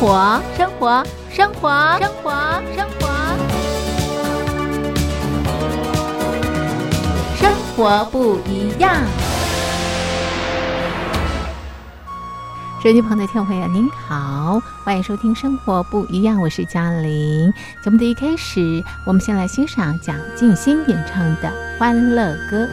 活，生活，生活，生活，生活，生活不一样。手机旁的听众朋友，您好，欢迎收听《生活不一样》，我是嘉玲。节目的一开始，我们先来欣赏蒋劲新演唱的《欢乐歌》。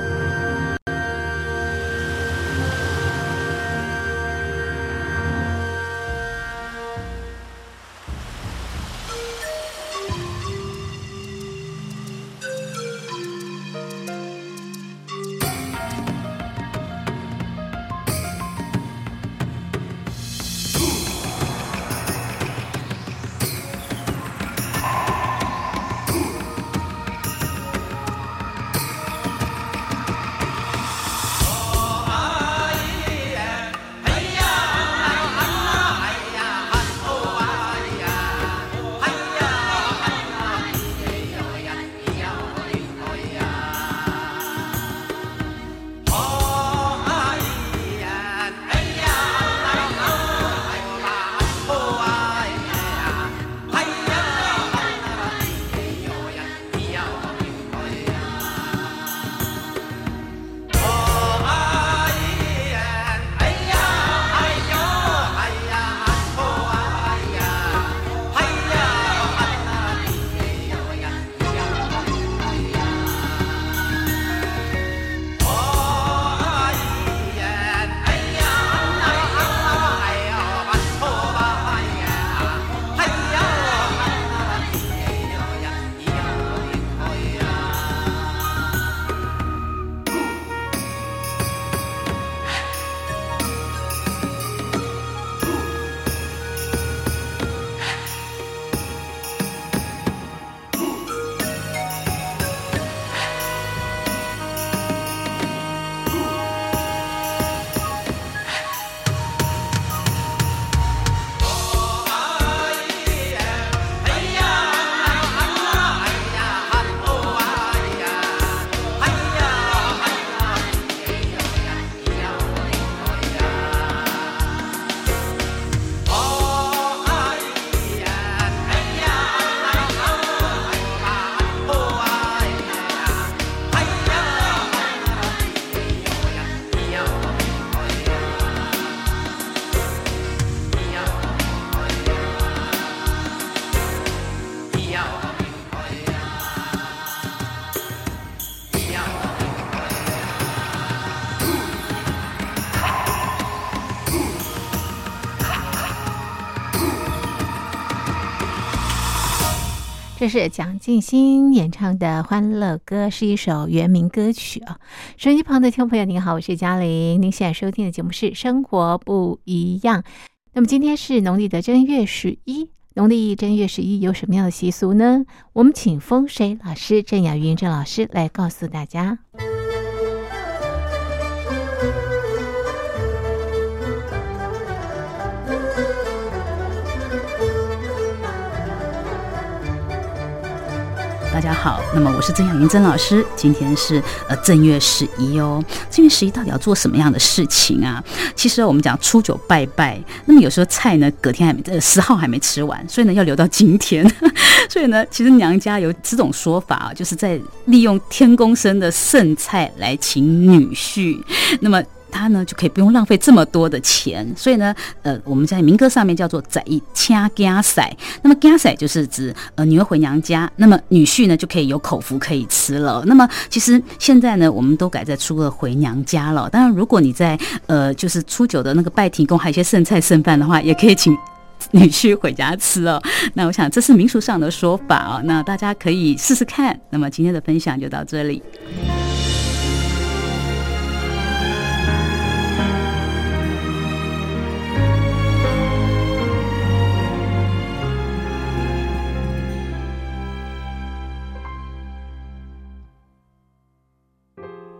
这是蒋劲新演唱的《欢乐歌》，是一首原名歌曲啊。手机旁的听众朋友，您好，我是嘉玲。您现在收听的节目是《生活不一样》。那么今天是农历的正月十一，农历正月十一有什么样的习俗呢？我们请风水老师郑雅云郑老师来告诉大家。大家好，那么我是曾小云曾老师，今天是呃正月十一哦。正月十一到底要做什么样的事情啊？其实我们讲初九拜拜，那么有时候菜呢隔天还没呃十号还没吃完，所以呢要留到今天。所以呢，其实娘家有这种说法啊，就是在利用天公生的剩菜来请女婿。那么。他呢就可以不用浪费这么多的钱，所以呢，呃，我们在民歌上面叫做“宰一掐家塞”。那么“家塞”就是指呃女儿回娘家，那么女婿呢就可以有口福可以吃了。那么其实现在呢，我们都改在初二回娘家了。当然，如果你在呃就是初九的那个拜天公还有一些剩菜剩饭的话，也可以请女婿回家吃哦。那我想这是民俗上的说法啊，那大家可以试试看。那么今天的分享就到这里。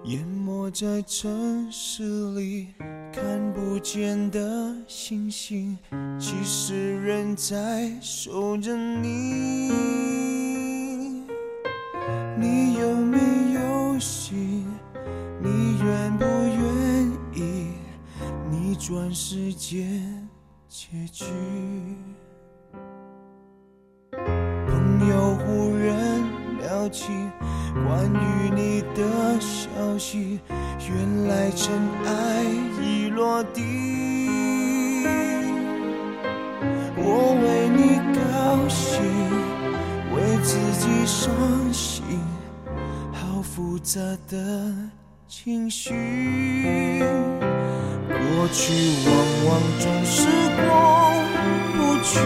淹没在城市里看不见的星星，其实人在守着你。你有没有心？你愿不愿意逆转世界结局？朋友忽然聊起。关于你的消息，原来尘埃已落地。我为你高兴，为自己伤心，好复杂的情绪。过去往往总是过不去，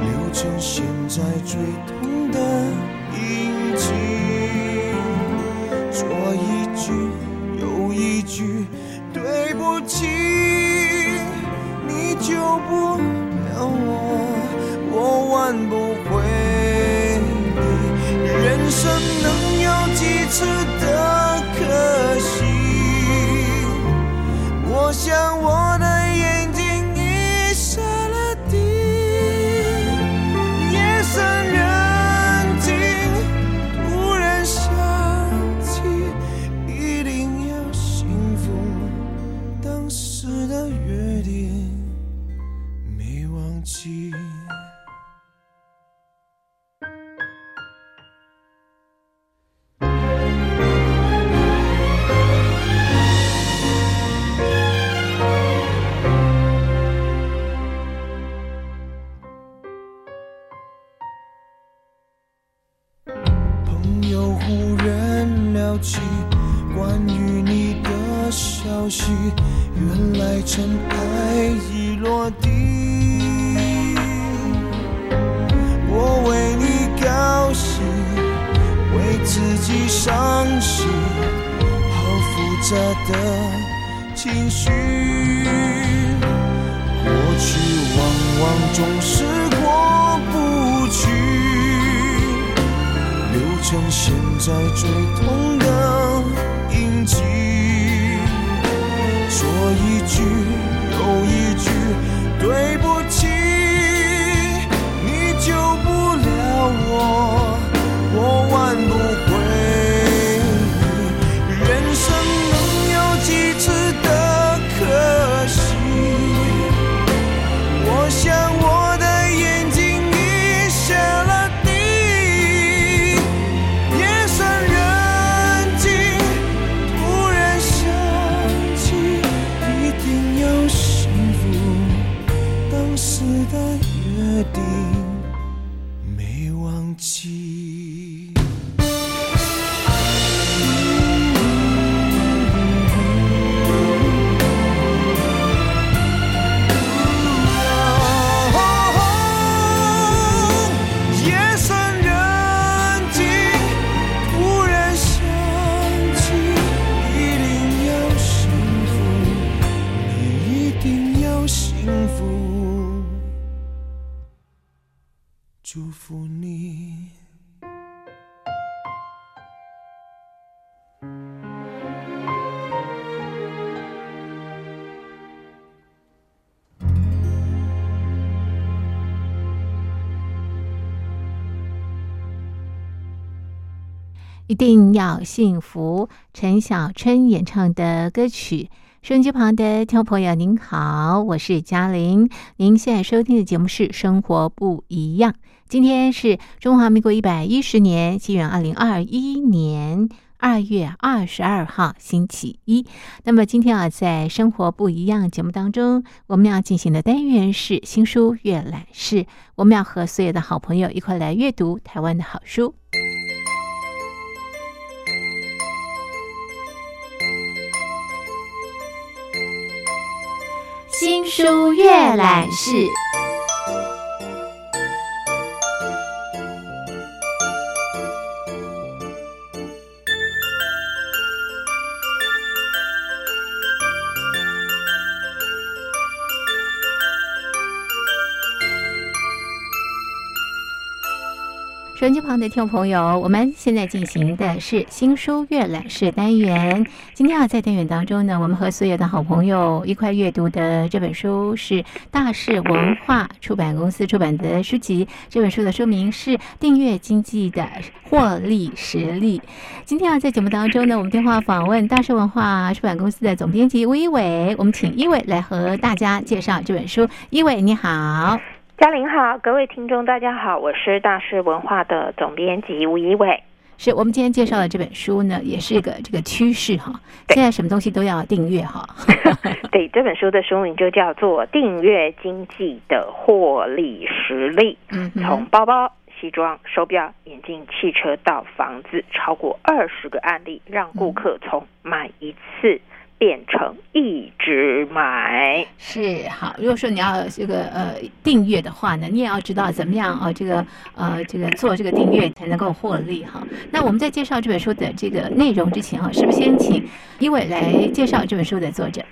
留成现在最痛的说一句又一句对不起，你救不了我，我挽不回你。人生能有几次的可惜？我想我的当时的约定没忘记。一定要幸福。陈小春演唱的歌曲。收音机旁的听众朋友，您好，我是嘉玲。您现在收听的节目是《生活不一样》。今天是中华民国一百一十年，西元二零二一年二月二十二号，星期一。那么今天啊，在《生活不一样》节目当中，我们要进行的单元是新书阅览室。我们要和所有的好朋友一块来阅读台湾的好书。新书阅览室。手机旁的听众朋友，我们现在进行的是新书阅览室单元。今天啊，在单元当中呢，我们和所有的好朋友一块阅读的这本书是大是文化出版公司出版的书籍。这本书的书名是《订阅经济的获利实力》。今天啊，在节目当中呢，我们电话访问大是文化出版公司的总编辑吴一伟，我们请一伟来和大家介绍这本书。一伟，你好。嘉玲好，各位听众大家好，我是大师文化的总编辑吴一伟。是我们今天介绍的这本书呢，也是一个这个趋势哈。现在什么东西都要订阅哈。对，这本书的书名就叫做《订阅经济的获利实力》，嗯从包包、西装、手表、眼镜、汽车到房子，超过二十个案例，让顾客从买一次变成一直买。是好，如果说你要这个呃订阅的话呢，你也要知道怎么样啊、这个呃这个做这个订阅才能够获利哈。那我们在介绍这本书的这个内容之前哈、是不是先请一伟来介绍这本书的作者？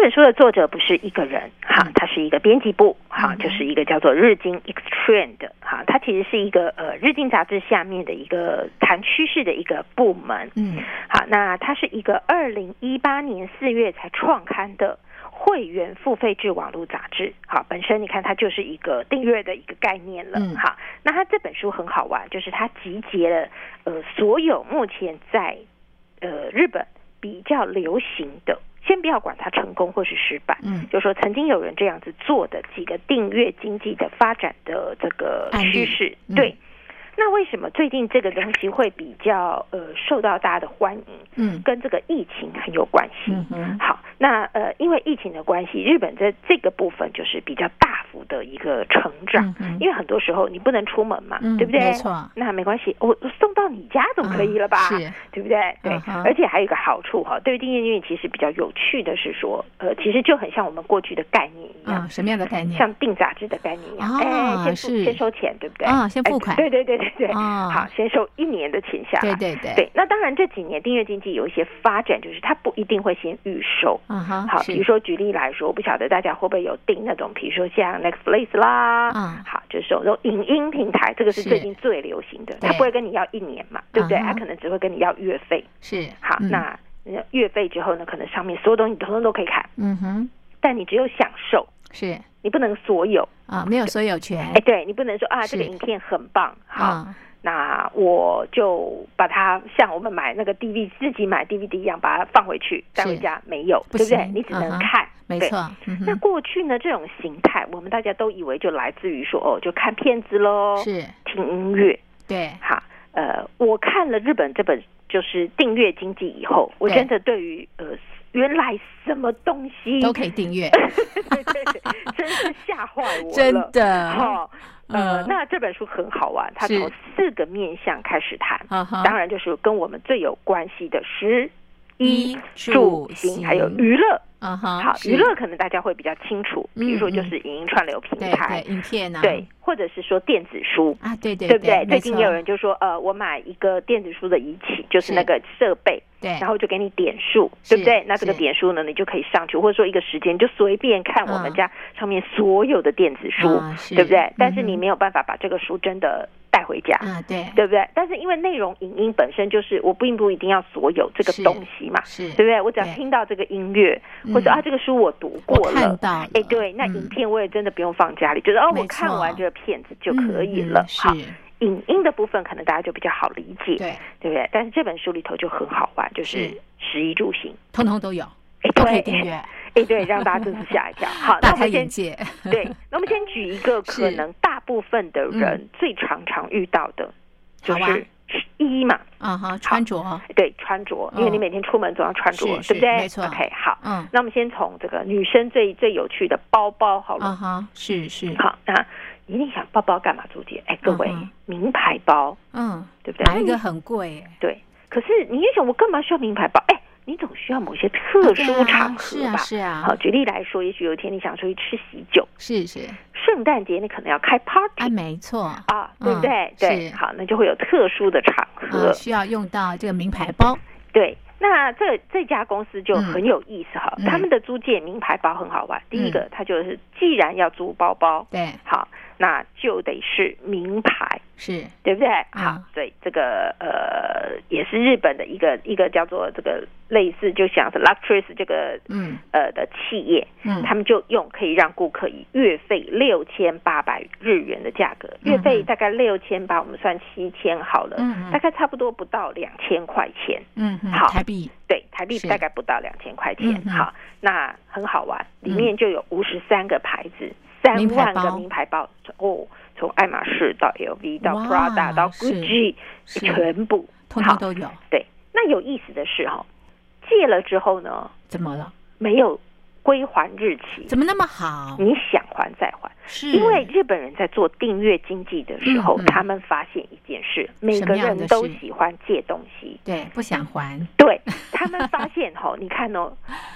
本书的作者不是一个人，哈嗯，他是一个编辑部，哈嗯，就是一个叫做日经 extran 的哈，它其实是一个呃日经杂志下面的一个谈趋势的一个部门，嗯。好，那它是一个二零一八年四月才创刊的。会员付费制网络杂志，好，本身你看它就是一个订阅的一个概念了，嗯。好，那它这本书很好玩，就是它集结了呃所有目前在呃日本比较流行的，先不要管它成功或是失败，嗯。就说曾经有人这样子做的几个订阅经济的发展的这个趋势，嗯。对。那为什么最近这个东西会比较呃受到大家的欢迎？嗯跟这个疫情很有关系。嗯哼好，那呃，因为疫情的关系，日本在这个部分就是比较大幅的一个成长，嗯因为很多时候你不能出门嘛，嗯对不对？没错那没关系，我我送到你家总可以了吧？嗯是对不对？对，而且还有一个好处哈，对于订阅经济其实比较有趣的是说，呃，其实就很像我们过去的概念一样。啊，什么样的概念？像订杂志的概念一样，啊哎，先付先收钱，对不对？啊先付哎款对对对对对，啊。好，先收一年的钱下来，对对对。对，那当然这几年订阅经济有一些发展，就是它不一定会先预售。嗯哼，好，比如说举例来说，我不晓得大家会不会有订那种，比如说像 Netflix 啦，嗯好，就是这种影音平台，这个是是。最近最流行的，它不会跟你要一年嘛，对不对？嗯它可能只会跟你要月费。是好，嗯。那呃月费之后呢，可能上面所有东西你通通都可以看，嗯哼。但你只有享受，是。你不能所有。啊，没有所有权。哎，对你不能说啊，这个影片很棒，好，啊那我就把它像我们买那个 DVD 自己买 DVD 一样，把它放回去带回家，没有，不对不对？你只能看，对。没错，嗯那过去呢，这种形态，我们大家都以为就来自于说，哦，就看片子喽，是。听音乐。对。好，呃，我看了日本这本就是订阅经济以后，我对。真的对于呃，原来什么东西都可以订阅，对 对对，真是吓坏我了，真的。哈、呃嗯，那这本书很好玩，它是。从四个面向开始谈，当然就是跟我们最有关系的食、衣衣、住住、行行，还有娱乐。嗯哈，好，是娱乐可能大家会比较清楚，比如说嗯就是影音串流平台对，影片啊，对，或者是说电子书。啊，对对对不对？最近也有人就说，呃，我买一个电子书的仪器，就是是那个设备，对，然后就给你点数，是对不对？那这个是点数呢，你就可以上去，或者说一个时间就随便看我们嗯家上面所有的电子书，对不对？但是你没有办法把这个书真的带回家。啊对。对不对？但是因为内容影音本身就是我并不一定要所有这个是东西嘛，是，对不对？我只要对。听到这个音乐，或者嗯啊这个书我读过了，哎，对，那嗯。影片我也真的不用放家里，就是哦，我看完这个片子就可以了。嗯嗯好，影音的部分可能大家就比较好理解，对，对不对？但是这本书里头就很好玩，就是是。食衣住行，通通都有，哎，都可以对。订阅，哎，对，让大家真是吓一跳。好，那我们先对，那我们先举一个 可能大部分的人最常常遇到的，就是衣嘛，啊哈，穿着，对，穿着，因为嗯你每天出门总要穿着，是对不对？没错 OK，好，嗯那我们先从这个女生最最有趣的包包好了。啊哈，是是，好，那一定想包包干嘛，朱姐？哎，各位，名牌包，嗯，对不对？买一个很贵，哎对，可是你也想，我干嘛需要名牌包？哎，你总需要某些特殊场是啊合吧？是啊好，举例来说，也许有一天你想出去吃喜酒，是是，圣诞节你可能要开 party 啊没错，啊，对不对？嗯对，好，那就会有特殊的场合。啊需要用到这个名牌包，对，那这这家公司就很有意思哈，嗯他们的租借名牌包很好玩。第一个，它就是既然要租包包，对，好，那就得是名牌。是。对不对？嗯好，所以这个呃也是日本的一个一个叫做这个类似就像是 Luxury 这个嗯。呃的企业，嗯。他们就用可以让顾客以月费六千八百日元的价格，月费大概六千八，我们算七千好了，嗯嗯。大概差不多不到两千块钱，嗯嗯，好。台币。对，台币大概不到两千块钱。好，那很好玩，里面就有五十三个牌子。三万个名牌包。哦，从爱马仕到 LV 到 Prada 到 Gucci，全部好通通都有，对。那有意思的是哈、借了之后呢，怎么了？没有归还日期，怎么那么好？你想还再还。是因为日本人在做订阅经济的时候，嗯嗯他们发现一件事，每个人都喜欢借东西。对不想还，对他们发现哈，你看哦，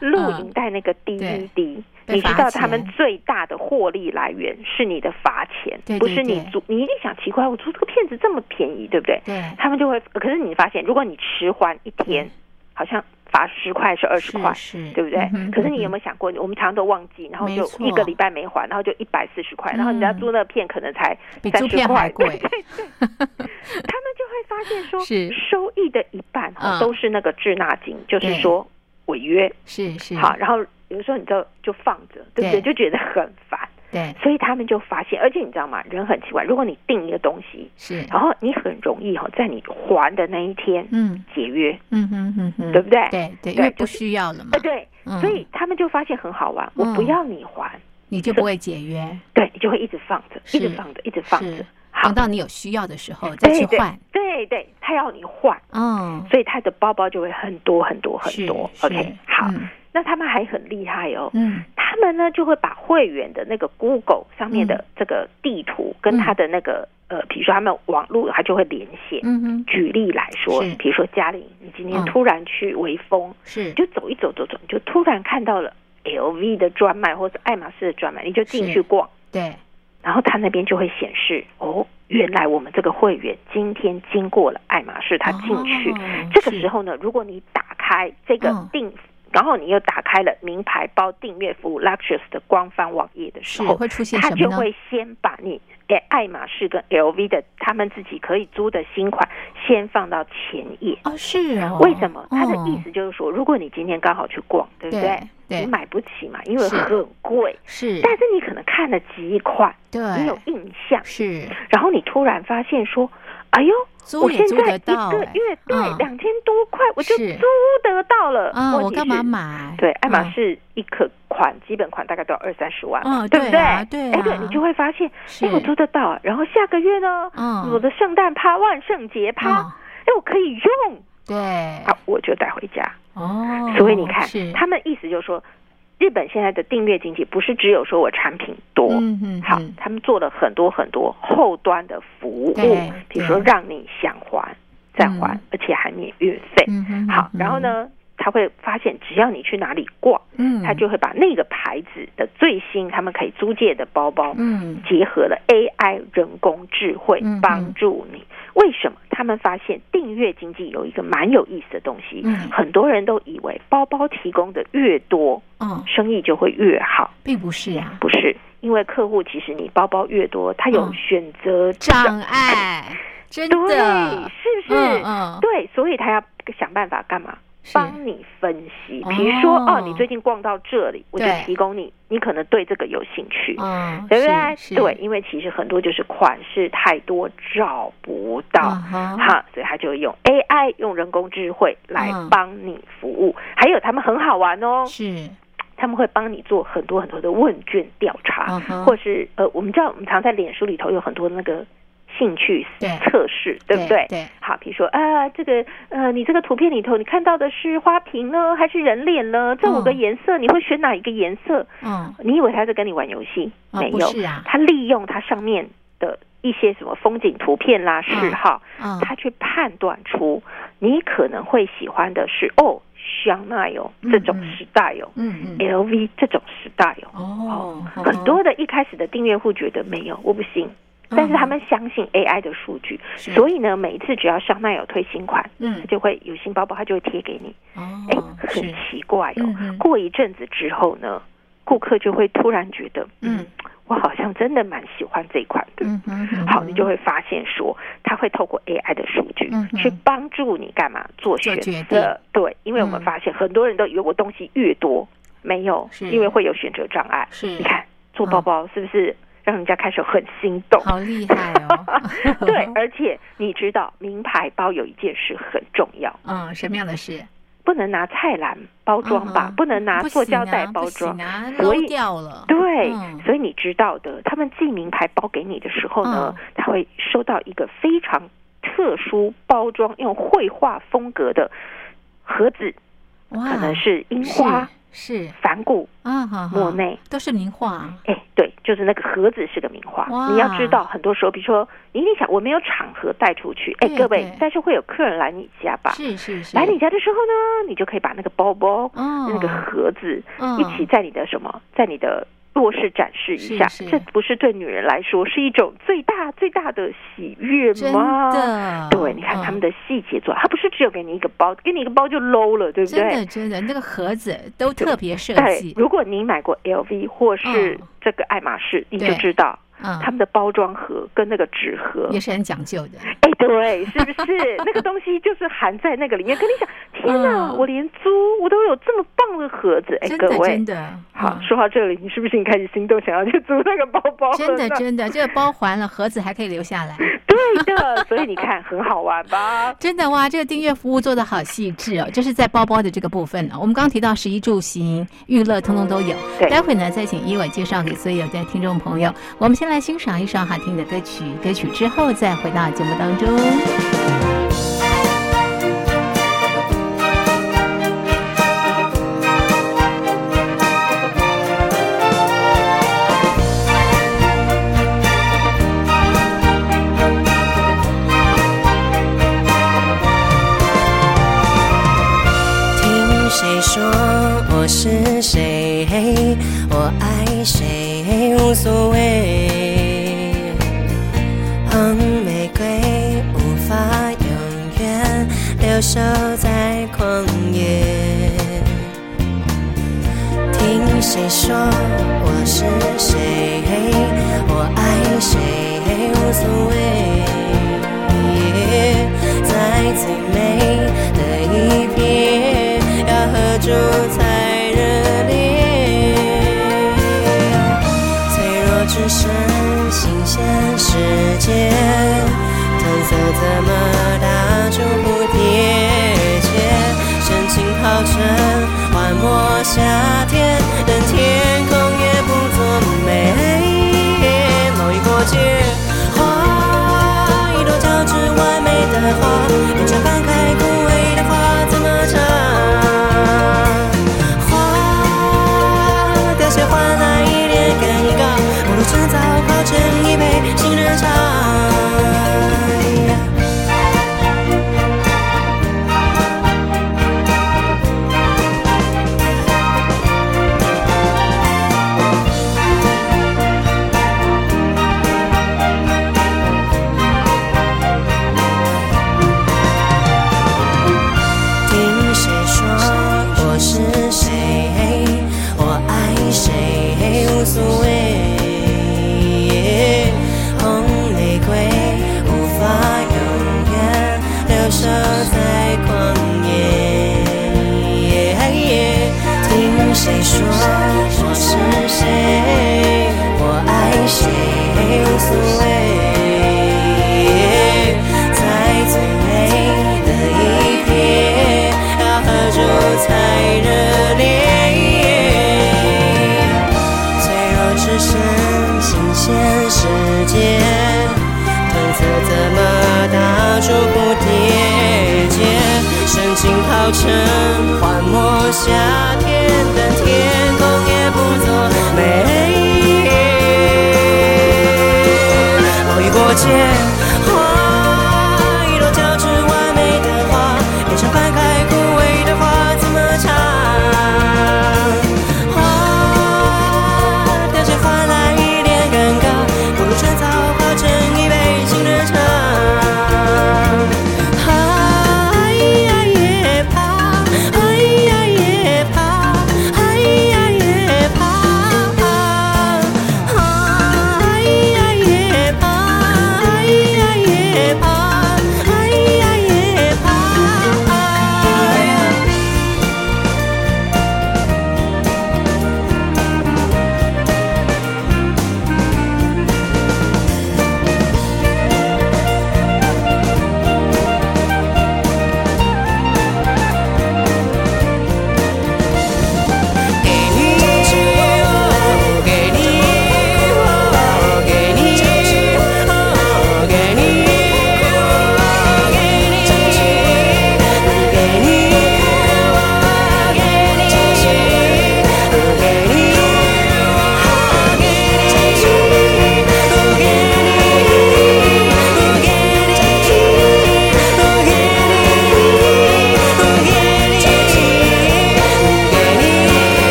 录影带那个 DVD，被你知道他们最大的获利来源是你的罚钱，对对不是你租。你一定想奇怪，我租这个片子这么便宜，对不对？对，他们就会，可是你发现，如果你迟还一天，好像罚十块是二十块，对不对？嗯可是你有嗯没有想过，我们常常都忘记，然后就一个礼拜没还，然后就一百四十块，然后人家嗯。租那个片可能才三十块，对对对，他们就会发现说，收益的一半都是那个滞纳金，就是说违约，是是，好，然后有时候你就就放着，对不？对。就觉得很烦，对，所以他们就发现，而且你知道吗？人很奇怪，如果你订一个东西，是，然后你很容易哈，在你还的那一天嗯。解约，嗯哼哼哼，对不对？对对，因对为不需要了嘛。呃，，对，嗯。所以他们就发现很好玩，我不嗯要你还，你就不会解约，对你就会一直放着，一直放着，一直放着。等，到你有需要的时候再去对换，对对，他要你换，嗯，所以他的包包就会很多很多很多。OK，好，嗯那他们还很厉害哦，嗯。他们呢就会把会员的那个 Google 上面嗯。的这个地图跟他的那个、呃，比如说他们网络，他就会连线。嗯哼，举例来说是，比如说嘉玲，你今天嗯。突然去微风，是。你就走一走走走，你就突然看到了 LV 的专卖或者爱马仕的专卖，你就进去逛，对，然后他那边就会显示哦，原来我们这个会员今天经过了爱马仕，他进去。哦这个时候呢，如果你打开这个嗯。订，然后你又打开了名牌包订阅服务 Luxus 的官方网页的时候，是会出现它什么呢？就会先把你诶爱马仕跟 LV 的他们自己可以租的新款先放到前页。哦，是哦，为什么？他的意哦思就是说，如果你今天刚好去逛，对不对？对你买不起嘛，因为很贵。是，但是你可能看了几款，对，你有印象，是。然后你突然发现说，哎呦，租也我现在租得到，一个哎月对嗯两千多块，我就租得到了。嗯，我干嘛？买？对，爱马嗯仕一可款基本款大概都要二三十万嘛，嗯对不对啊对哎，对啊你就会发现，是哎，我租得到啊。然后下个月呢，嗯我的圣诞趴、万圣节趴，嗯哎，我可以用对，啊，我就带回家。哦，所以你看，他们意思就是说，日本现在的订阅经济不是只有说我产品多，嗯嗯，好嗯，他们做了很多很多后端的服务对，比如说让你想还再还嗯，而且还免运费。嗯，好，嗯然后？呢，他会发现只要你去哪里逛，嗯，他就会把那个牌子的最新他们可以租借的包包，嗯结合了 AI 人工智慧帮助你。为什么？他们发现订阅经济有一个蛮有意思的东西，嗯很多人都以为包包提供的越多，嗯，生意就会越好，并不是啊，不是？因为客户其实你包包越多，他有嗯选择障碍，真 对，的，是不是？嗯嗯，对，所以他要想办法干嘛？是。帮你分析，比如说哦哦，你最近逛到这里，我就提供你，你可能对这个有兴趣，嗯，对不对？是对，，因为其实很多就是款式太多找不到，哈，所以他就用 AI 用人工智慧来嗯帮你服务。还有他们很好玩哦，是，他们会帮你做很多很多的问卷调查，或是呃，我们知道我们常在脸书里头有很多那个兴趣对测试，对不对？对，好，比如说啊，这个呃，你这个图片里头你看到的是花瓶呢，还是人脸呢？这五个嗯颜色，你会选哪一个颜色？嗯，你以为他在跟你玩游戏？哦没有，是啊他利用他上面的一些什么风景图片啦、嗜好，嗯，他去判断出你可能会喜欢的是哦，香奈儿这种时代哦、嗯嗯，LV 这种时代哦。哦，很多的一开始的订阅户觉得没有，我不信。但是他们相信 AI 的数据，嗯所以呢，每一次只要香奈儿推新款，嗯。它就会有新包包，它就会贴给你。哦哎、哦，很，奇怪哦。过一阵子之后呢，顾客就会突然觉得，嗯。嗯，我好像真的蛮喜欢这一款的。嗯，嗯好，你就会发现说，它会透过 AI 的数据嗯去帮助你干嘛？做选择。对，因为我们嗯。发现很多人都以为我东西越多，没有，因为会有选择障碍。是。你看做包包是不是让人家开始很心动？好厉害哦，对，而且你知道，名牌包有一件事很重要，嗯，什么样的事？不能拿菜篮包装吧，嗯不能拿塑胶袋包装。所以掉了，对，嗯。所以你知道的，他们寄名牌包给你的时候呢，嗯。他会收到一个非常特殊包装、用绘画风格的盒子，可能是樱花、是。是梵谷、啊，莫内。都是名画，哎，对，就是那个盒子是个名画。你要知道，很多时候，比如说，你你想，我没有场合带出去，哎，各位，但是会有客人来你家吧？是是是，来你家的时候呢，你就可以把那个包包、哦。那个盒子嗯。一起在你的什么，在你的卧室展示一下。是是这不是对女人来说是一种最大最大的喜悦真吗？的，对，你看嗯他们的细节做，他不是只有给你一个包，给你一个包就 low 了，对不对真的对？真的那个盒子都特别设对计，，如果你买过 LV 或是嗯这个爱马仕，你就知道嗯，他们的包装盒跟那个纸盒也是很讲究的，哎，对，是不是 那个东西就是含在那个里面？跟你讲，天哪，嗯我连租我都有这么棒的盒子！哎，真的各位真，的，好，嗯说到这里，你是不是你开始心动，想要去租那个包包了真的真的，这个包还了，盒子还可以留下来。对的，所以你看很好玩吧？真的哇，这个订阅服务做的好细致哦，就是在包包的这个部分呢、我们刚刚提到十一住行、娱乐，通通都有。对待会呢再请一伟介绍给所有的听众朋友。我们先来欣赏一首好听的歌曲，歌曲之后再回到节目当中。要合住才热烈。脆弱只剩新鲜世界，褪色怎么打出蝴蝶结？深情泡成幻魔夏天，但天空也不作美。贸易过界，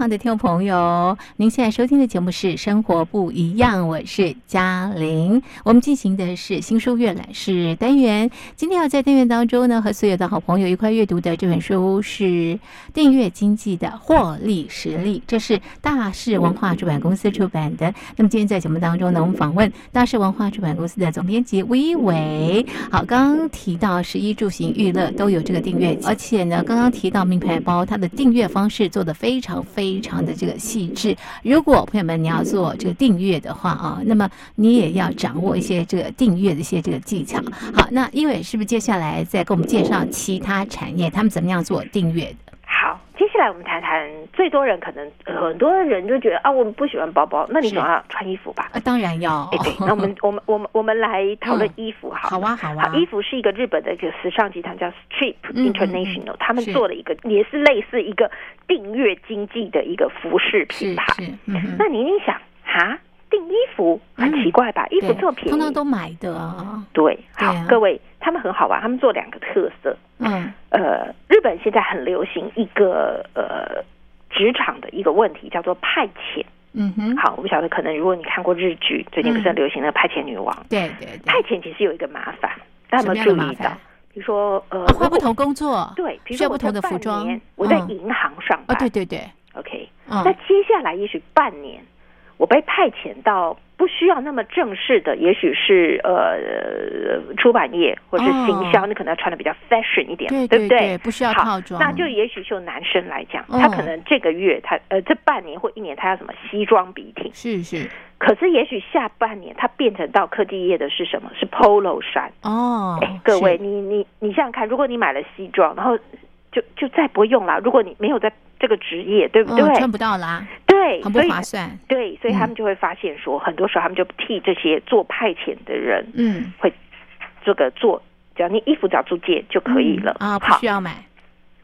旁的听众朋友，您现在收听的节目是《生活不一样》，我是嘉玲。我们进行的是新书阅览室单元。今天要在单元当中呢，和所有的好朋友一块阅读的这本书是《订阅经济的获利实力》，这是大是文化出版公司出版的。那么今天在节目当中呢，我们访问大是文化出版公司的总编辑魏伟。好，刚提到十一住行娱乐都有这个订阅，而且呢，刚刚提到名牌包，它的订阅方式做得非常非非常的这个细致。如果朋友们你要做这个订阅的话啊，那么你也要掌握一些这个订阅的一些这个技巧。好，那因为是不是接下来再给我们介绍其他产业，他们怎么样做订阅的？好，接下来我们谈谈最多人可能呃很多人就觉得啊，我们不喜欢包包，那你是总要穿衣服吧？啊，当然要。哎，对，那我们我们我们我们来讨论衣服好了。好啊，好啊好，，衣服是一个日本的一个时尚集团叫 Strip International，、他们做了一个也是类似一个订阅经济的一个服饰品牌。那你一定想，哈，订衣服很奇怪吧？衣服对这么便宜，通常都买的啊。对。好，各位，他们很好玩，他们做两个特色。嗯呃，日本现在很流行一个呃职场的一个问题，叫做派遣。嗯哼，好，我不晓得，可能如果你看过日剧，最近不是很流行的派遣女王？对对对。派遣其实有一个麻烦，大家有没有注意到？比如说，呃，哦，换不我同工作，对，比如说不同的服装年。我在嗯银行上哦，班，对对对，，OK，嗯那接下来也许半年，我被派遣到不需要那么正式的，也许是呃出版业或者是行销，哦你可能要穿的比较 fashion 一点，对不对？对，不需要套装，那就也许就男生来讲，嗯他可能这个月他呃这半年或一年他要什么西装笔挺，是是可是也许下半年他变成到科技业的是什么？是 polo 衫。哦哎，，各位，你你你想想看，如果你买了西装，然后就就再不会用了，如果你没有在这个职业，对不对？嗯穿不到啦，对，很不划算。对，所以他嗯们就会发现说，很多时候他们就替这些做派遣的人嗯，会这个做，只要你衣服找租借就可以了、嗯啊，不需，要买。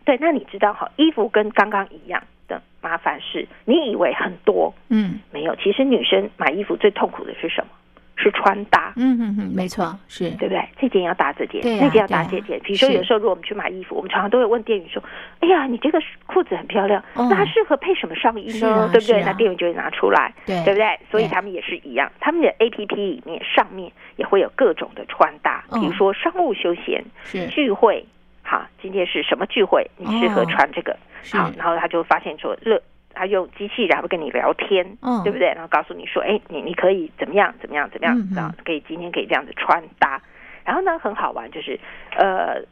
对，那你知道哈，衣服跟刚刚一样的麻烦是，你以为很多，嗯没有，其实女生买衣服最痛苦的是什么？是穿搭。嗯嗯嗯，没错，是对不对？这件要搭这件，对啊那件要搭这件。比如说，有时候如果我们去买衣服，我们常常都会问店员说：“哎呀，你这个裤子很漂亮，哦那它适合配什么上衣呢？啊对不对？”啊那店员就会拿出来，对对不对？所以他们也是一样，他们的 A P P 里面上面也会有各种的穿搭，嗯比如说商务休闲、是聚会。好，今天是什么聚会？你适合哦穿这个。是好，然后他就发现说，热，他用机器然后跟你聊天，嗯对不对？然后告诉你说，哎，你你可以怎么样怎么样怎么样嗯，嗯啊、可以今天可以这样子穿搭。然后呢，很好玩，就是呃。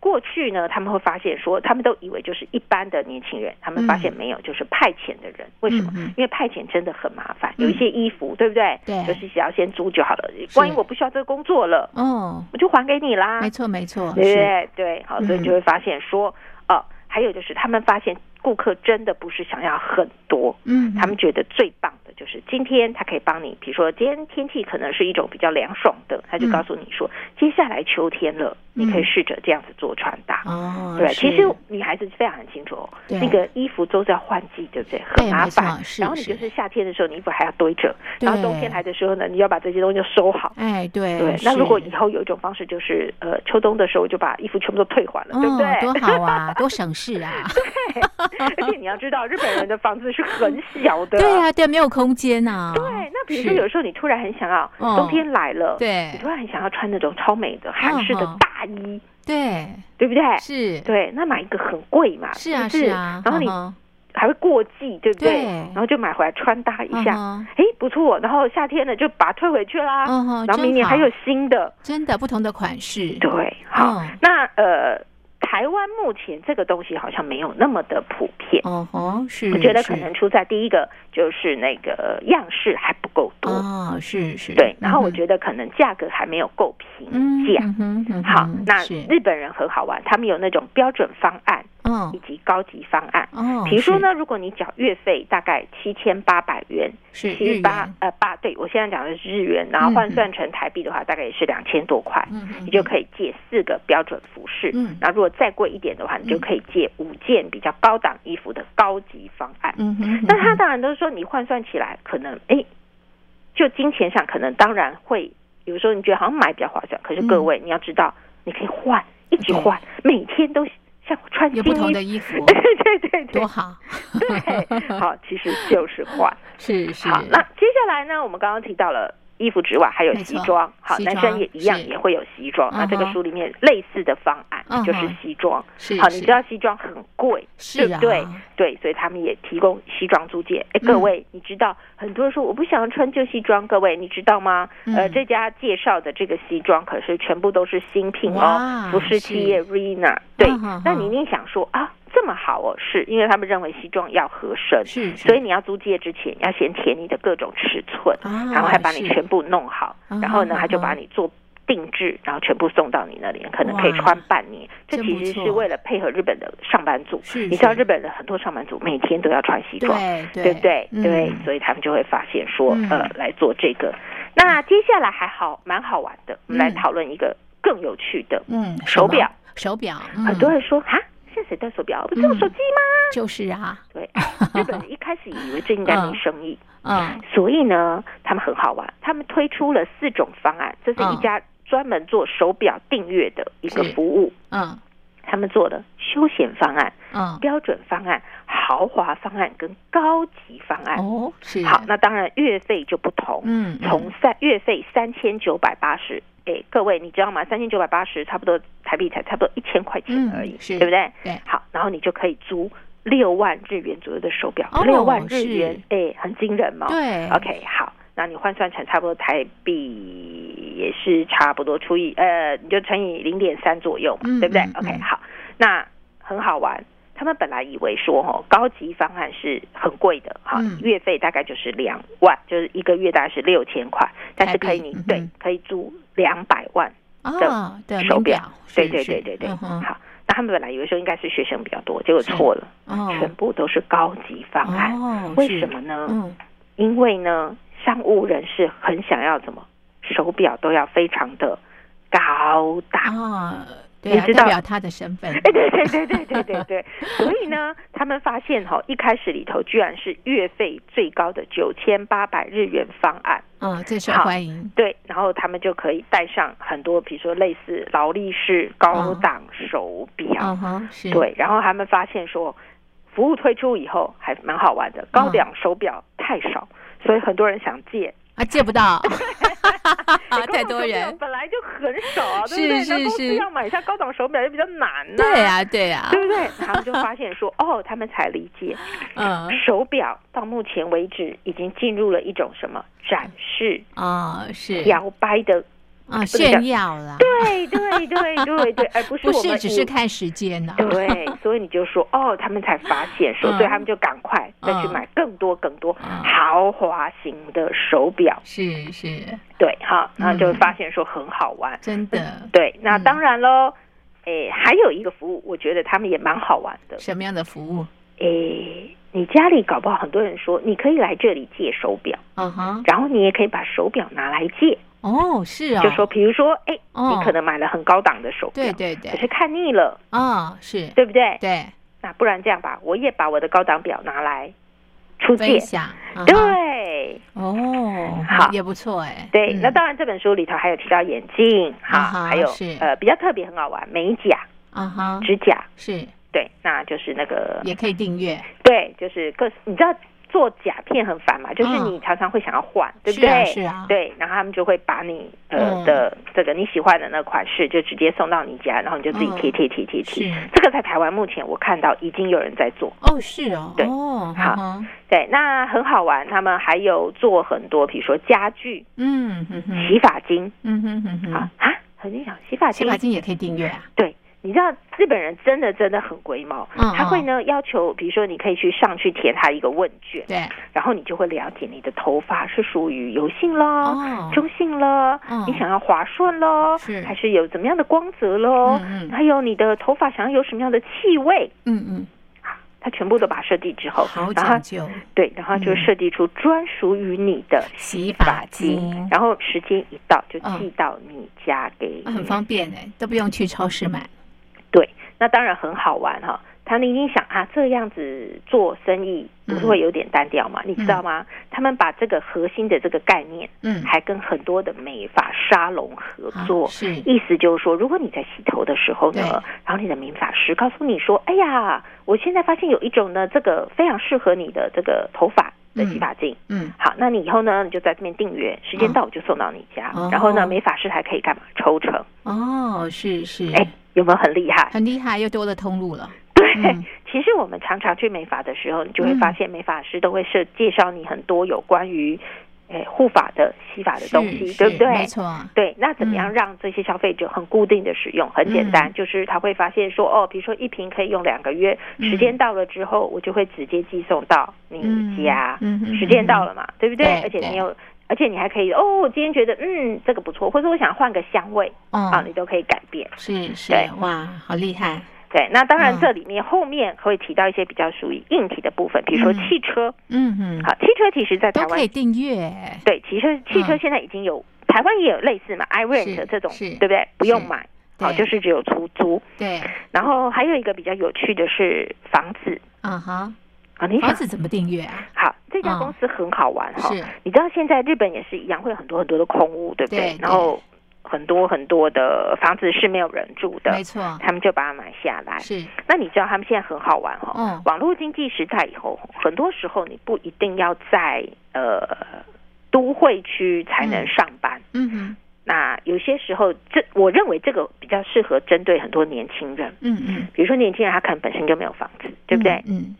过去呢，他们会发现说，他们都以为就是一般的年轻人，他们发现没有，就是派遣的人。为什么？嗯嗯因为派遣真的很麻烦，嗯有一些衣服，对不对？对就是只要先租就好了。万一我不需要这个工作了，哦，我就还给你啦。没错没错，对对？对，好，所以嗯就会发现说，哦，还有就是他们发现顾客真的不是想要很多，嗯，他们觉得最棒的就是今天他可以帮你，比如说今天天气可能是一种比较凉爽的，他就嗯告诉你说，接下来秋天了，你可以试着这样子做穿搭。哦，对，其实女孩子非常很清楚哦，那个衣服都在换季，对不对？很麻烦。然后你就是是夏天的时候，你衣服还要堆着，然后冬天来的时候呢，你要把这些东西都收好。哎对对，那如果以后有一种方式，就是呃，秋冬的时候就把衣服全部都退还了，对不哦对？多好啊，多省事啊，而且你要知道，日本人的房子是很小的。对啊对，没有空间呐，对，那比如说有时候你突然很想要，哦。冬天来了，对。你突然很想要穿那种超美的韩式的嗯大衣，对。对不对？是，对，那买一个很贵嘛，是啊不是然后你嗯还会过季，对不对？对。然后就买回来穿搭一下，哎，不错。然后夏天了就把它退回去啦，然后明年还有新的，真的不同的款式，对，好。嗯。那呃，台湾目前这个东西好像没有那么的普遍。哦我觉得可能出在第一个就是那个样式还不够多，哦，是是，对，然后我得觉得可能价格还没有够平嗯价。嗯嗯好，那日本人很好玩，他们有那种标准方案嗯以及高级方案。哦，比如说呢，如果你缴月费大概七千八百元，是，七八呃八，对我现在讲的是日元，然后嗯换算成台币的话，大概也是两千多块，你就可以借四个标准服饰。嗯。那如果再贵一点的话，你就可以借五件比较高档衣服的高级方案。嗯哼，那他当然都是说，你换算起来可能，哎，就金钱上可能当然会有时候你觉得好像买比较划算，可是各位、你要知道，你可以换，一直换，每天都像穿新有不同衣的衣服，对对对对。多好，对，好，其实就是换。是是，好，那接下来呢，我们刚刚提到了。衣服之外还有西装，好，男生也一样也会有西装。那这个书里面类似的方案就是西装，好，你知道西装很贵，对不对？对，所以他们也提供西装租借。哎，嗯。各位，你知道很多人说我不想要穿旧西装，各位你知道吗？呃，嗯这家介绍的这个西装可是全部都是新品哦，服饰企业是 Rena。对那哼。你一定想说啊，这么好哦，是因为他们认为西装要合身，所以你要租借之前要先填你的各种尺寸，啊然后还把你全部弄好，嗯然后呢，他就把嗯你做定制，然后全部送到你那里，可能可以穿半年。这其实是为了配合日本的上班族。是你知道日本的很多上班族每天都要穿西装，对对。对不对？嗯。对，所以他们就会发现说，嗯。呃，来做这个。那接下来还好，蛮好玩的，我们来嗯。讨论一个更有趣的。嗯，手表，手表，很多嗯人说哈，现在谁戴手表？不是用手机吗？就是啊，对，日本人一开始以为这应该没生意，嗯所以呢，他们很好玩，他们推出了四种方案，这是一嗯家专门做手表订阅的一个服务。嗯他们做的休闲方案、嗯，标准方案、豪华方案跟高级方案。哦是，好，那当然月费就不同，嗯从三月费三千九百八十。哎，各位你知道吗？三千九百八十差不多台币才差不多一千块钱嗯而已，是对不对？对好，然后你就可以租六万日元左右的手表哦，六、万日元，哎，很惊人嘛。对，OK，好，那你换算成差不多台币也是差不多除以呃，你就乘以零点三左右嘛，嗯对不对、嗯 o k 嗯好，那很好玩。他们本来以为说哦，高级方案是很贵的哈，嗯月费大概就是两万，就是一个月大概是六千块，但是可以你、嗯对可以租两百万啊的手表对对对对对，嗯好。那他们本来以为说应该是学生比较多，结果是错了，哦全部都是高级方案。哦，为什么呢？嗯因为呢，商务人士很想要怎么手表都要非常的高档。啊，对啊，你知道。代表他的身份，哎，对对对对对对对，所以呢，他们发现哈、一开始里头居然是月费最高的九千八百日元方案，嗯，最受好欢迎，对，然后他们就可以带上很多，比如说类似劳力士高档手表，嗯哼，是，对，然后他们发现说，服务推出以后还蛮好玩的，高档手表太少，所以很多人想借。啊，借不到，啊 太多人，本来就很少啊，对不对？是是那公司是。要买一下高档手表也比较难呢、对呀，对呀，对不对？他们就发现说，哦，他们才理解，嗯。手表到目前为止已经进入了一种什么展示、啊是。摇摆的，啊炫耀啦，对对对对对，而不是不我们以是只是看时间呐，对，所以你就说哦，他们才发现说，嗯。所以他们就赶快再去嗯买更多更多嗯。豪华型的手表，是是，对哈，然后就嗯。发现说很好玩。真的，对，那嗯。当然喽，诶，还有一个服务，我觉得他们也蛮好玩的。什么样的服务？诶，你家里搞不好很多人说，你可以来这里借手表，嗯哼，然后你也可以把手表拿来借，哦是哦，就说比如说，哎，哦。你可能买了很高档的手表，对对对。可是看腻了，啊是，对不对？对，那不然这样吧，我也把我的高档表拿来出借。分。享，嗯哼对。哦，好。也不错哎，对，嗯。那当然这本书里头还有提到眼镜，哈，啊哈还有是。呃比较特别很好玩，美甲、啊哈，指甲，是。对，那就是那个也可以订阅，对，就是各你知道做甲片很烦嘛，就是嗯。你常常会想要换，对不对？是啊。对，然后他们就会把你呃嗯。的这个你喜欢的那款式就直接送到你家，然后你就自己嗯。贴贴贴贴贴。是。这个在台湾目前我看到已经有人在做，哦是哦，对。哦好。好，对，那很好玩。他们还有做很多，比如说家具、嗯洗发精，嗯哼哼。啊哼，啊，很厉害，洗发精。洗发精也可以订阅啊，对，你知道日本人真的真的很龟毛，嗯他会呢要求，比如说你可以去上去填他一个问卷，对，然后你就会了解你的头发是属于油性咯、哦。中性咯，嗯。你想要滑顺咯，是。还是有怎么样的光泽咯？还有你的头发想要有什么样的气味，嗯嗯，他全部都把它设计之后，好然后讲究，对，然后就嗯。设计出专属于你的洗发发精精，然后时间一到就嗯。寄到你家给很方便哎，都不用去超市买，对，那当然很好玩哈。他们已经想啊，这样子做生意不是会有点单调吗？你知道吗？他们把这个核心的这个概念，嗯还跟很多的美发沙龙合作。啊是意思就是说，如果你在洗头的时候呢，然后你的美发师告诉你说：“哎呀，我现在发现有一种呢，这个非常适合你的这个头发的洗发精。嗯好，那你以后呢，你就在这边订阅，时间到我就送到你家。哦然后呢，美发师还可以干嘛？抽成。哦，是是，哎，有没有很厉害？很厉害，又多了通路了。对，嗯其实我们常常去美发的时候，你就会发现美发师都会设介绍你很多有关于诶护发的、洗发的东西，对不对？没错，对，那怎么样嗯让这些消费者很固定的使用？很简单，就是他会发现说，哦，比如说一瓶可以用两个月，嗯时间到了之后，我就会直接寄送到你家。嗯时间到了嘛，对不对？而且你有，而且你还可以，哦，我今天觉得嗯这个不错，或者我想换个香味哦啊，你都可以改变。是是对，哇，好厉害。对，那当然嗯。这里面后面会提到一些比较属于硬体的部分，比如说嗯。汽车。嗯嗯，好，汽车其实在台湾可以订阅。对，汽车汽车嗯现在已经有台湾也有类似嘛，iRent 是这种，对不对？不用是买，好，就是只有出租。对，然后还有一个比较有趣的是房子。嗯哈，啊，你想。房子怎么订阅啊？好，这家嗯公司很好玩哈、是。你知道现在日本也是一样，会有很多很多的空屋，对不对对。然后很多很多的房子是没有人住的没，错，他们就把它买下来。是。那你知道他们现在很好玩哈、嗯。网络经济时代以后，很多时候你不一定要在呃都会区才能嗯上班。嗯。哼，那有些时候，这我认为这个比较适合针对很多年轻人，嗯嗯，比如说年轻人他可能本身就没有房子，对不对？嗯，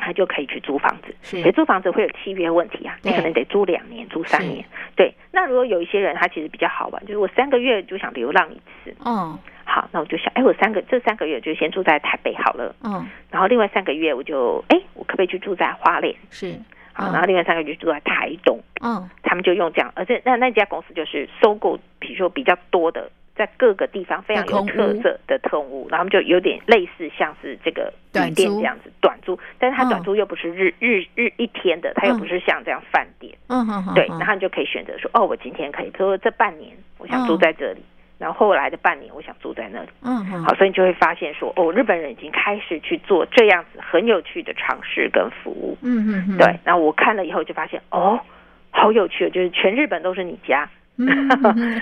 他就可以去租房子。是。可租房子会有契约问题啊，你可能得租两年、租三年。对，那如果有一些人他其实比较好玩，就是我三个月就想流浪一次，嗯，好，那我就想，哎，我三个这三个月就先住在台北好了，嗯，然后另外三个月我就，哎，我可不可以去住在花莲？是，好，嗯。然后另外三个月就住在台东。嗯，他们就用这样，而且那那家公司就是收购，比如说比较多的，在各个地方非常有特色的特务，然后他们就有点类似像是这个短旅店这样子短租，但是它嗯。短租又不是日、日日一天的，它又不是像这样饭店，嗯对，嗯然后你就可以选择说，哦，我今天可以，比如说这半年我想嗯住在这里，然后后来的半年我想住在那里，嗯哼，好，所以你就会发现说，哦，日本人已经开始去做这样子很有趣的尝试跟服务，嗯哼哼，对，然后我看了以后就发现，哦，好有趣，哦，就是全日本都是你家。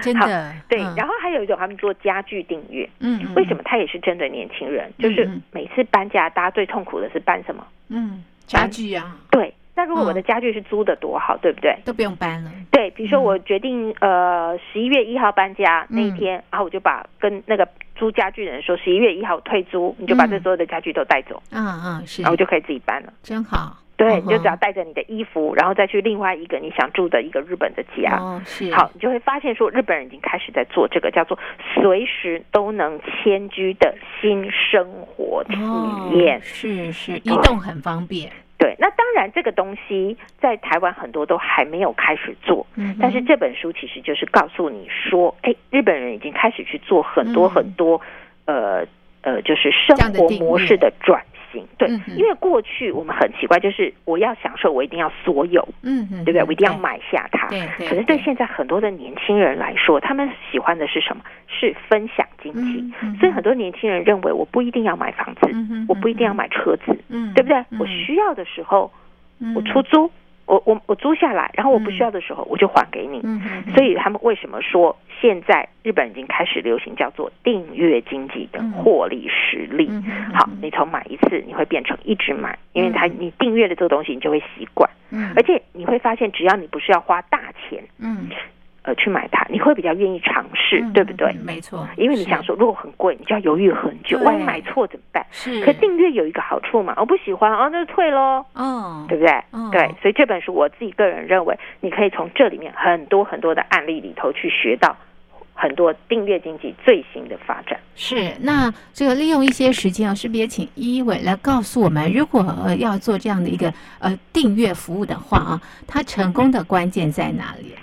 真的，对，嗯然后还有一种他们做家具订阅，嗯，嗯为什么？他也是针对年轻人？就是每次搬家，大家最痛苦的是搬什么？嗯，家具啊对，那如果我的嗯家具是租的多好，对不对？都不用搬了，对，比如说嗯我决定呃十一月一号搬家那一嗯天，然后我就把跟那个租家具的人说十一月一号我退租，你就把嗯这所有的家具都带走，嗯嗯，是，然后就可以自己搬了。真好，对，嗯你就只要带着你的衣服，然后再去另外一个你想住的一个日本的家。哦，是，好，你就会发现说，日本人已经开始在做这个叫做随时都能迁居的新生活体哦，验。是是，移动很方便，对，那当然这个东西在台湾很多都还没有开始做，嗯哼，但是这本书其实就是告诉你说，哎，日本人已经开始去做很多嗯。很多，呃呃，就是生活模式的转型。对，嗯因为过去我们很奇怪，就是我要享受，我一定要所有，嗯嗯，对不对？我一定要，买下它。对对，可是对现在很多的年轻人来说，他们喜欢的是什么？是分享经济。所以很多年轻人认为，我不一定要买房子，嗯我不一定要买车子，嗯，对不对？嗯我需要的时候，嗯我出租，我我我租下来，然后我不需要的时候，我就还给你。所以他们为什么说现在日本已经开始流行叫做订阅经济的嗯。获利实力？嗯好，你从买一次你会变成一直买，因为它嗯。你订阅的这个东西，你就会习惯，嗯。而且你会发现，只要你不是要花大钱嗯，呃去买它，你会比较愿意尝试，嗯对不对？嗯没错，因为你想说，如果很贵，你就要犹豫很久，万一买错怎么办？是，可订阅有一个好处嘛，我不喜欢哦，那就退喽。哦，对不对？嗯对，所以这本书我自己个人认为，你可以从这里面很多很多的案例里头去学到很多订阅经济最新的发展。是，那这个利用一些时间啊，是不是也请一伟来告诉我们，如果呃要做这样的一个呃订阅服务的话啊，它成功的关键在哪里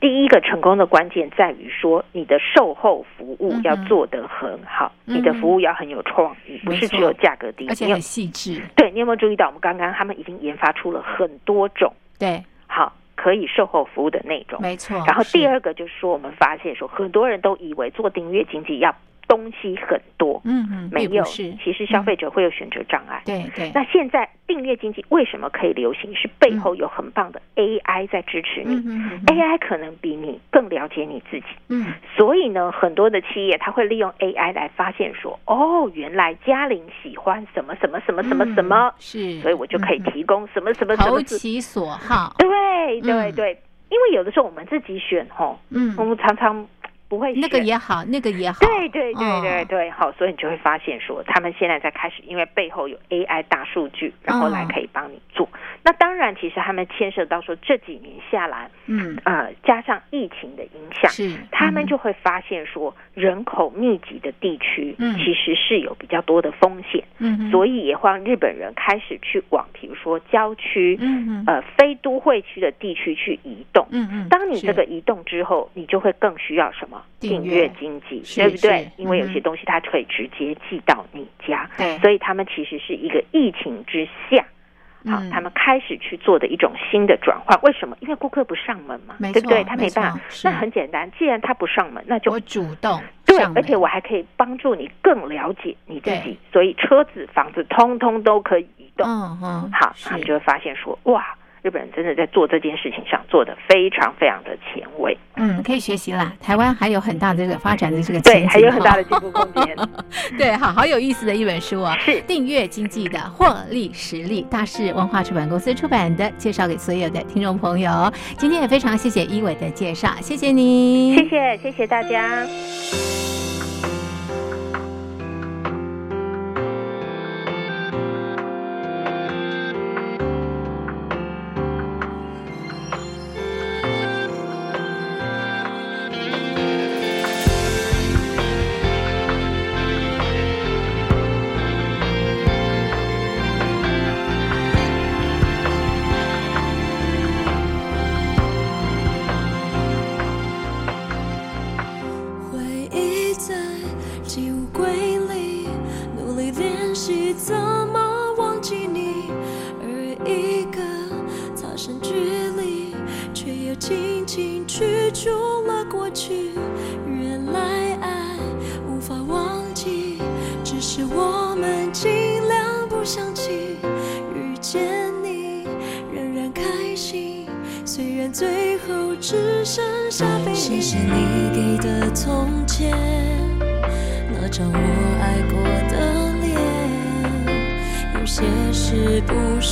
第一个成功的关键在于说，你的售后服务要做得很好，嗯你的服务要很有创意，不是只有价格低。而且很细致，对你有没有注意到，我们刚刚他们已经研发出了很多种对，好可以售后服务的内容。没错。然后第，二个就是说，我们发现说，很多人都以为做订阅经济要东西很多，嗯嗯，没有，是其实消费者会有选择障碍。对对，那现在订阅经济为什么可以流行？是背后有很棒的 AI 在支持你、嗯嗯嗯 a i 可能比你更了解你自己。嗯。所以呢，很多的企业它会利用 AI 来发现说，哦，原来嘉玲喜欢什么什么什么什么什么，嗯是，所以我就可以提供什么什么什投么。其所好，对对嗯。对，因为有的时候我们自己选吼，嗯。我，们常常不会选。那个也好，那个也好，对对对对嗯对，好，所以你就会发现说，他们现在在开始，因为背后有 AI 大数据，然后来嗯可以帮你做。那当然，其实他们牵涉到说这几年下来，嗯，呃，加上疫情的影响，是，他们嗯。就会发现说，人口密集的地区嗯。其实是有比较多的风险，嗯所以也让日本人开始去往，比如说郊区、嗯嗯呃非都会区的地区去移动。嗯嗯，当你这个移动之后，你就会更需要什么订订阅阅经济，对不对？因为有嗯些东西它可以直接寄到你家，对所以他们其实是一个疫情之下。好嗯，他们开始去做的一种新的转换，为什么？因为顾客不上门嘛，对不对？他没办法那很简单，既然他不上门，那就我主动对而且我还可以帮助你更了解你自己，所以车子、房子通通都可以移动。嗯嗯，好，他们就会发现说，哇，日本人真的在做这件事情上做的非常非常的前卫，嗯，可以学习啦。台湾还有很大的这个发展的这个对，还有很大的进步空间。对，好好有意思的一本书啊，是订阅经济的获利实力，大是文化出版公司出版的，介绍给所有的听众朋友。今天也非常谢谢一伟的介绍，谢谢你，谢谢，谢谢大家。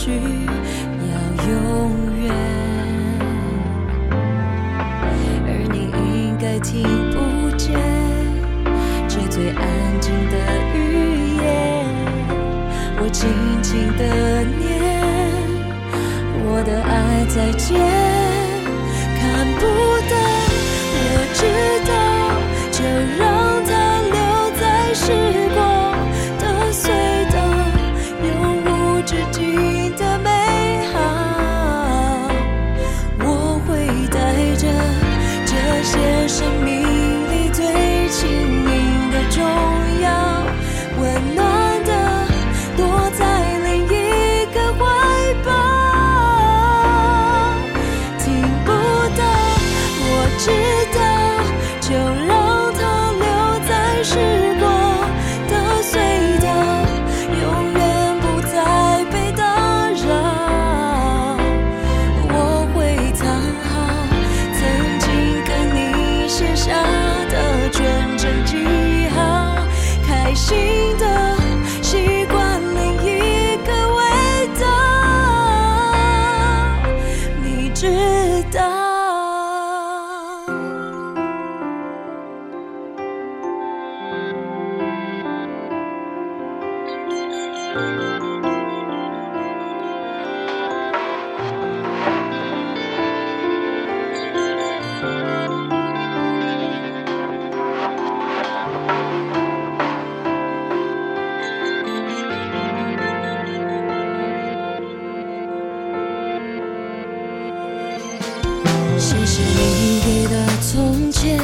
需要永远，而你应该听不见这最安静的语言。我轻轻的念。我的爱再见，从前，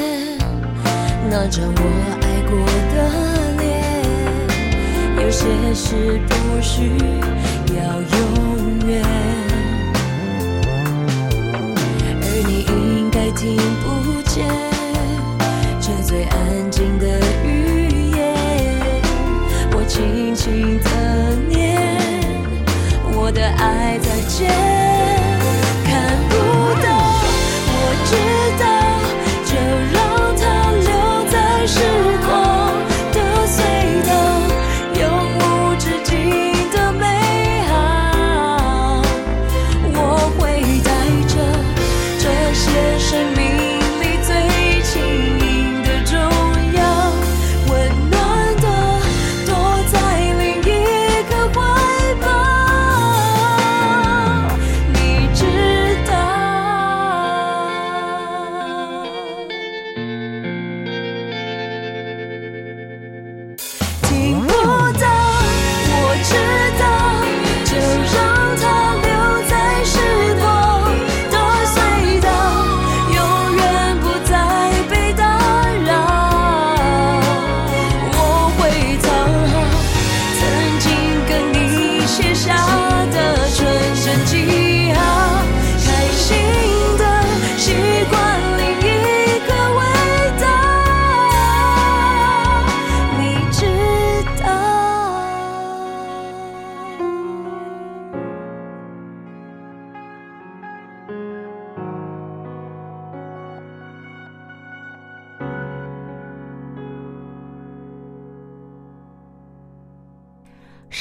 那张我爱过的脸。有些事不需要永远，而你应该听不见这最安静的语言。我轻轻的念，我的爱在渐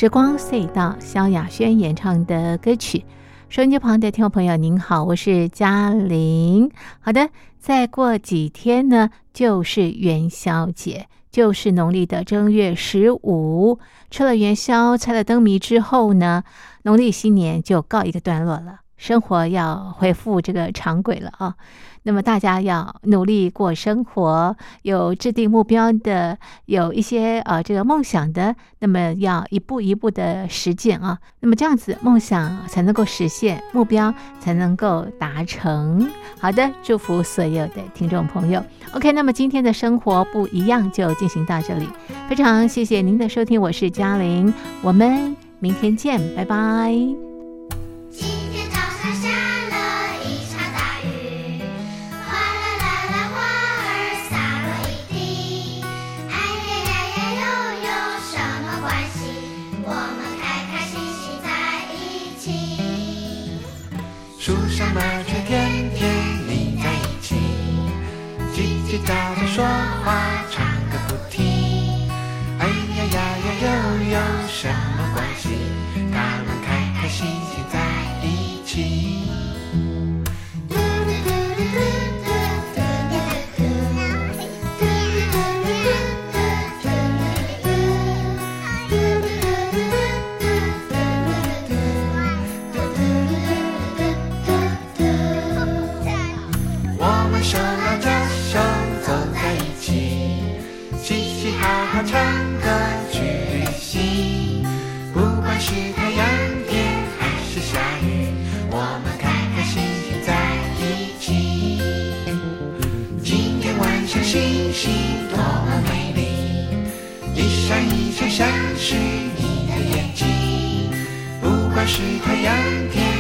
时光隧道，萧亚轩演唱的歌曲。收音机旁的听众朋友，您好，我是嘉玲。好的，再过几天呢，就是元宵节，就是农历的正月十五。吃了元宵，猜了灯谜之后呢，农历新年就告一个段落了，生活要恢复这个常轨了啊。那么大家要努力过生活，有制定目标的，有一些呃这个梦想的，那么要一步一步的实践啊。那么这样子，梦想才能够实现，目标才能够达成。好的，祝福所有的听众朋友。OK，那么今天的生活不一样就进行到这里，非常谢谢您的收听，我是嘉玲，我们明天见，拜拜。叽叽喳喳说话，长是太阳天。